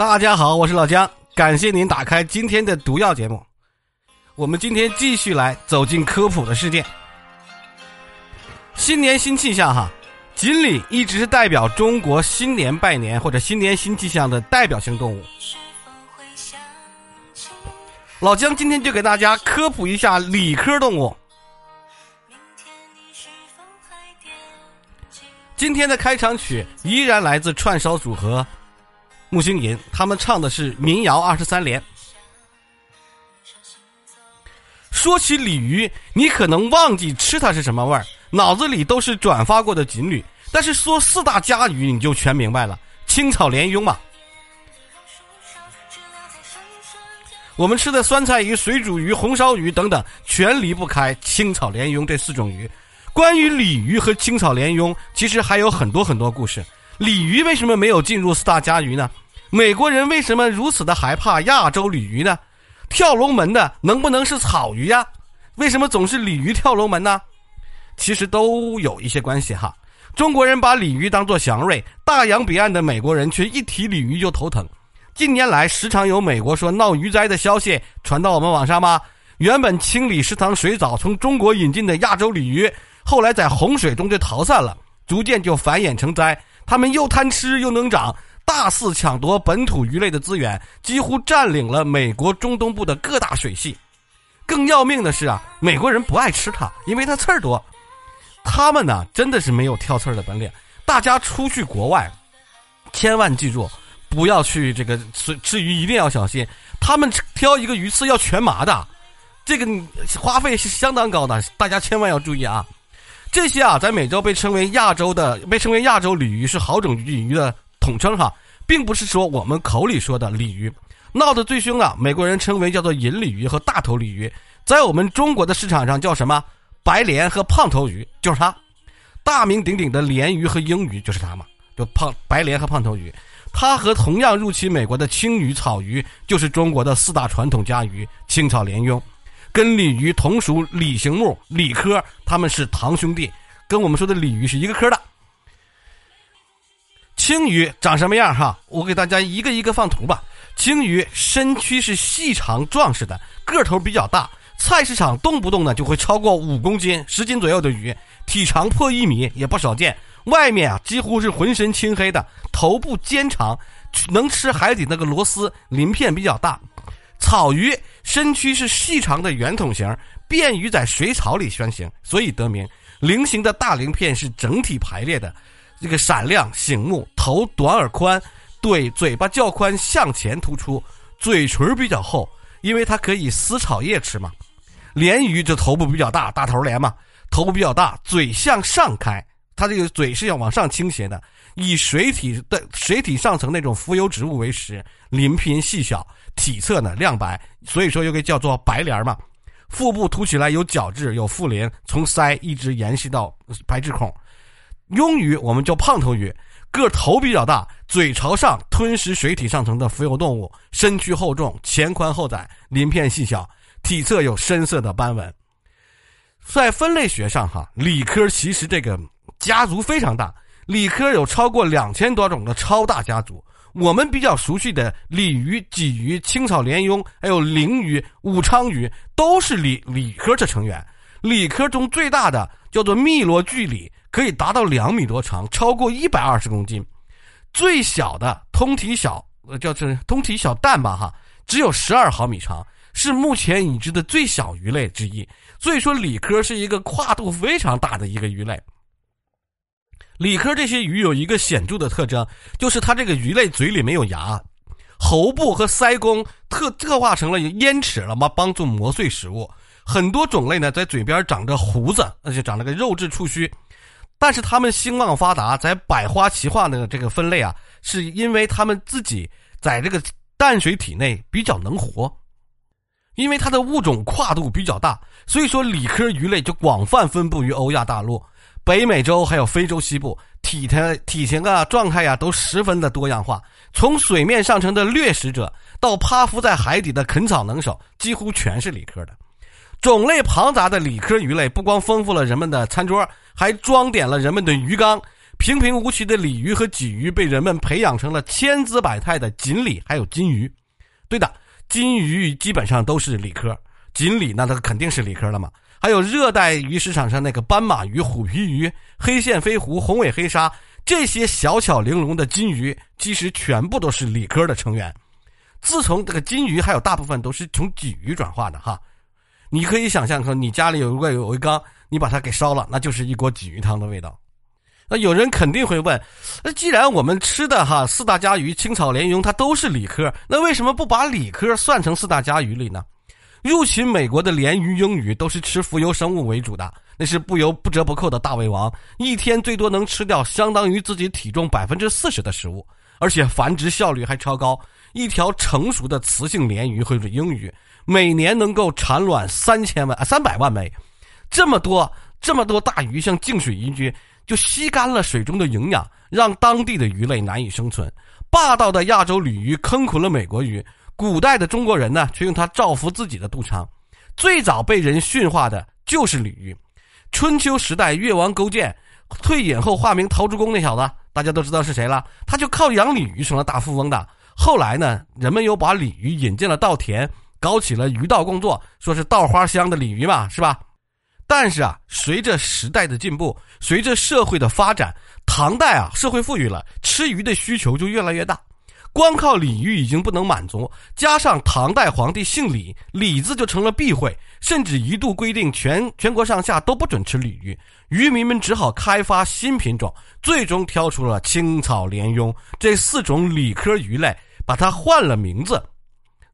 大家好，我是老姜，感谢您打开今天的毒药节目。我们今天继续来走进科普的世界。新年新气象哈，锦鲤一直是代表中国新年拜年或者新年新气象的代表性动物。老姜今天就给大家科普一下鲤科动物。今天的开场曲依然来自串烧组合木星银，他们唱的是民谣二十三连。说起鲤鱼，你可能忘记吃它是什么味儿，脑子里都是转发过的锦鲤。但是说四大家鱼，你就全明白了：青草鲢鳙嘛。我们吃的酸菜鱼、水煮鱼、红烧鱼等等，全离不开青草鲢鳙这四种鱼。关于鲤鱼和青草鲢鳙，其实还有很多很多故事。鲤鱼为什么没有进入四大家鱼呢？美国人为什么如此的害怕亚洲鲤鱼呢？跳龙门的能不能是草鱼呀？为什么总是鲤鱼跳龙门呢？其实都有一些关系哈。中国人把鲤鱼当作祥瑞，大洋彼岸的美国人却一提鲤鱼就头疼。近年来，时常有美国说闹鱼灾的消息传到我们网上吗？原本清理食堂水藻从中国引进的亚洲鲤鱼，后来在洪水中就逃散了，逐渐就繁衍成灾。它们又贪吃又能长。大肆抢夺本土鱼类的资源，几乎占领了美国中东部的各大水系。更要命的是啊，美国人不爱吃它，因为它刺儿多。他们呢，真的是没有挑刺儿的本领。大家出去国外，千万记住，不要去这个吃吃鱼，一定要小心。他们挑一个鱼刺要全麻的，这个花费是相当高的，大家千万要注意啊。这些啊，在美洲被称为亚洲的，被称为亚洲鲤鱼，是好种鲤鱼的。统称哈，并不是说我们口里说的鲤鱼，闹得最凶的，美国人称为叫做银鲤鱼和大头鲤鱼，在我们中国的市场上叫什么？白鲢和胖头鱼，就是它，大名鼎鼎的鲢鱼和鹰鱼就是它嘛，就胖白鲢和胖头鱼，它和同样入侵美国的青鱼、草鱼，就是中国的四大传统家鱼青草鲢鳙，跟鲤鱼同属鲤形目鲤科，它们是堂兄弟，跟我们说的鲤鱼是一个科的。青鱼长什么样？哈，我给大家一个一个放图吧。青鱼身躯是细长壮实的，个头比较大，菜市场动不动呢就会超过五公斤、十斤左右的鱼，体长破一米也不少见。外面啊几乎是浑身青黑的，头部尖长，能吃海底那个螺丝，鳞片比较大。草鱼身躯是细长的圆筒形，便于在水草里穿行，所以得名。菱形的大鳞片是整体排列的。这个闪亮醒目，头短而宽，对嘴巴较宽，向前突出，嘴唇比较厚，因为它可以撕草叶吃嘛。鲢鱼这头部比较大，大头鲢嘛，头部比较大，嘴向上开，它这个嘴是要往上倾斜的，以水体的水体上层那种浮游植物为食，鳞片细小，体侧呢亮白，所以说又给叫做白鲢嘛。腹部凸起来有角质，有腹鳞，从鳃一直延续到排质孔。鳙鱼我们叫胖头鱼，个头比较大，嘴朝上吞食水体上层的浮游动物，身躯厚重，前宽后窄，鳞片细小，体侧有深色的斑纹。在分类学上，哈，鲤科其实这个家族非常大，鲤科有超过两千多种的超大家族。我们比较熟悉的鲤鱼、鲫鱼、青草鲢鳙，还有鲮鱼、武昌鱼，都是鲤鲤科的成员。鲤科中最大的叫做汨罗巨鲤。可以达到两米多长，超过一百二十公斤。最小的通体小，呃，叫这通体小蛋吧，哈，只有十二毫米长，是目前已知的最小鱼类之一。所以说，鲤科是一个跨度非常大的一个鱼类。鲤科这些鱼有一个显著的特征，就是它这个鱼类嘴里没有牙，喉部和腮弓特特化成了咽齿了嘛，帮助磨碎食物。很多种类呢，在嘴边长着胡子，而且长了个肉质触须。但是它们兴旺发达，在百花齐放的这个分类啊，是因为它们自己在这个淡水体内比较能活，因为它的物种跨度比较大，所以说鲤科鱼类就广泛分布于欧亚大陆、北美洲还有非洲西部，体态、体型啊、状态呀都十分的多样化。从水面上层的掠食者到趴伏在海底的啃草能手，几乎全是鲤科的。种类庞杂的鲤科鱼类，不光丰富了人们的餐桌。还装点了人们的鱼缸，平平无奇的鲤鱼和鲫鱼被人们培养成了千姿百态的锦鲤，还有金鱼。对的，金鱼基本上都是鲤科，锦鲤那它肯定是鲤科了嘛。还有热带鱼市场上那个斑马鱼、虎皮鱼、黑线飞狐、红尾黑鲨这些小巧玲珑的金鱼，其实全部都是鲤科的成员。自从这个金鱼，还有大部分都是从鲫鱼转化的哈。你可以想象说，你家里有一个有一缸，你把它给烧了，那就是一锅鲫鱼汤的味道。那有人肯定会问：那既然我们吃的哈四大家鱼青草鲢鳙它都是鲤科，那为什么不把鲤科算成四大家鱼里呢？入侵美国的鲢鱼、鳙鱼都是吃浮游生物为主的，那是不由不折不扣的大胃王，一天最多能吃掉相当于自己体重百分之四十的食物，而且繁殖效率还超高。一条成熟的雌性鲢鱼或者英鱼，每年能够产卵三千万啊三百万枚，这么多这么多大鱼像净水一居。就吸干了水中的营养，让当地的鱼类难以生存。霸道的亚洲鲤鱼坑苦了美国鱼，古代的中国人呢，却用它造福自己的肚肠。最早被人驯化的就是鲤鱼。春秋时代，越王勾践退隐后化名陶朱公那小子，大家都知道是谁了。他就靠养鲤鱼成了大富翁的。后来呢，人们又把鲤鱼引进了稻田，搞起了鱼稻工作，说是稻花香的鲤鱼嘛，是吧？但是啊，随着时代的进步，随着社会的发展，唐代啊，社会富裕了，吃鱼的需求就越来越大。光靠鲤鱼已经不能满足，加上唐代皇帝姓李，李字就成了避讳，甚至一度规定全全国上下都不准吃鲤鱼。渔民们只好开发新品种，最终挑出了青草鲢鳙这四种鲤科鱼类，把它换了名字，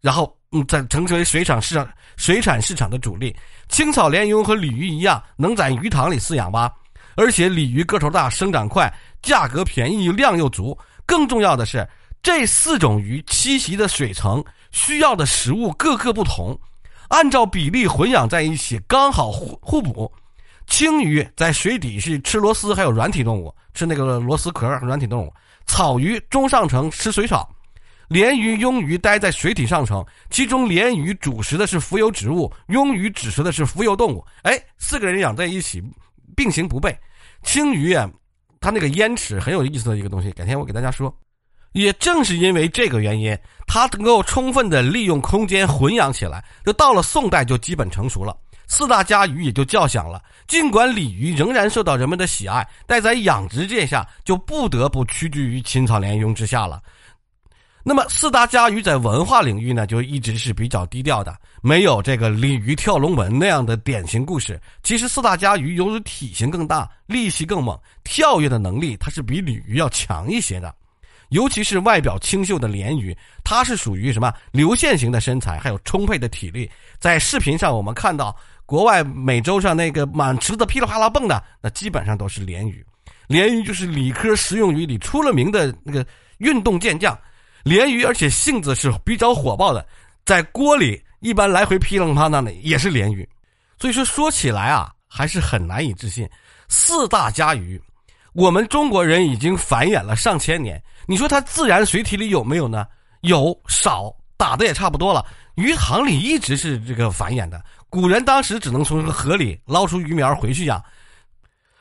然后嗯，再成为水产市场水产市场的主力。青草鲢鳙和鲤鱼一样，能在鱼塘里饲养吧？而且鲤鱼个头大，生长快，价格便宜，量又足。更重要的是，这四种鱼栖息的水层需要的食物各个不同，按照比例混养在一起，刚好互互补。青鱼在水底是吃螺丝，还有软体动物，吃那个螺丝壳软体动物。草鱼中上层吃水草。鲢鱼、鳙鱼待在水体上层，其中鲢鱼主食的是浮游植物，鳙鱼只食的是浮游动物。哎，四个人养在一起，并行不悖。青鱼啊，它那个烟齿很有意思的一个东西，改天我给大家说。也正是因为这个原因，它能够充分的利用空间混养起来，就到了宋代就基本成熟了，四大家鱼也就叫响了。尽管鲤鱼仍然受到人们的喜爱，但在养殖界下就不得不屈居于青草鲢鳙之下了。那么四大家鱼在文化领域呢，就一直是比较低调的，没有这个鲤鱼跳龙门那样的典型故事。其实四大家鱼由于体型更大、力气更猛、跳跃的能力，它是比鲤鱼要强一些的。尤其是外表清秀的鲢鱼，它是属于什么流线型的身材，还有充沛的体力。在视频上我们看到，国外美洲上那个满池子噼里啪啦蹦的，那基本上都是鲢鱼。鲢鱼就是鲤科食用鱼里出了名的那个运动健将。鲢鱼，而且性子是比较火爆的，在锅里一般来回噼里啪啦的也是鲢鱼，所以说说起来啊，还是很难以置信。四大家鱼，我们中国人已经繁衍了上千年，你说它自然水体里有没有呢？有少，打的也差不多了。鱼塘里一直是这个繁衍的，古人当时只能从河里捞出鱼苗回去养。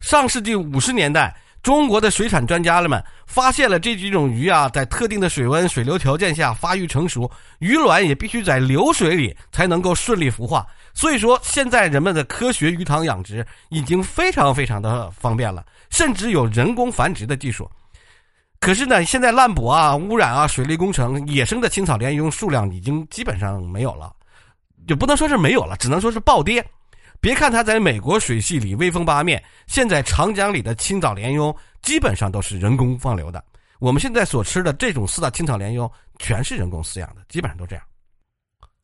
上世纪五十年代。中国的水产专家们发现了这几种鱼啊，在特定的水温、水流条件下发育成熟，鱼卵也必须在流水里才能够顺利孵化。所以说，现在人们的科学鱼塘养殖已经非常非常的方便了，甚至有人工繁殖的技术。可是呢，现在滥捕啊、污染啊、水利工程，野生的青草鲢鳙数量已经基本上没有了，就不能说是没有了，只能说是暴跌。别看它在美国水系里威风八面，现在长江里的青草鲢鳙基本上都是人工放流的。我们现在所吃的这种四大青草鲢鳙全是人工饲养的，基本上都这样。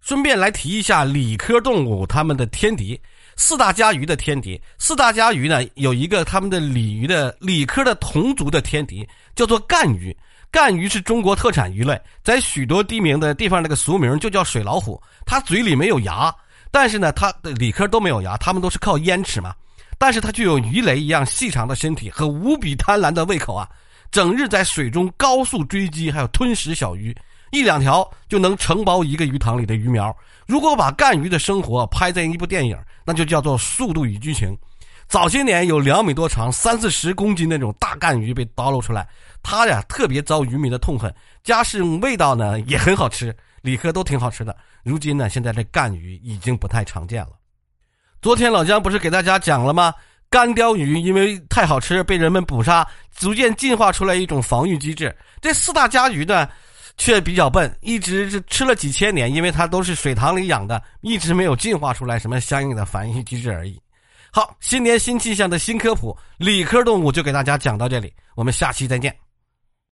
顺便来提一下鲤科动物它们的天敌，四大家鱼的天敌。四大家鱼呢有一个它们的鲤鱼的鲤科的同族的天敌，叫做干鱼。干鱼是中国特产鱼类，在许多地名的地方那个俗名就叫水老虎，它嘴里没有牙。但是呢，它的理科都没有牙，它们都是靠咽齿嘛。但是它具有鱼雷一样细长的身体和无比贪婪的胃口啊，整日在水中高速追击，还有吞食小鱼，一两条就能承包一个鱼塘里的鱼苗。如果把干鱼的生活拍在一部电影，那就叫做《速度与激情》。早些年有两米多长、三四十公斤那种大干鱼被叨露出来，它呀特别遭渔民的痛恨，加上味道呢也很好吃，李科都挺好吃的。如今呢，现在这干鱼已经不太常见了。昨天老姜不是给大家讲了吗？干鲷鱼因为太好吃，被人们捕杀，逐渐进化出来一种防御机制。这四大家鱼呢，却比较笨，一直是吃了几千年，因为它都是水塘里养的，一直没有进化出来什么相应的防御机制而已。好，新年新气象的新科普，理科动物就给大家讲到这里，我们下期再见。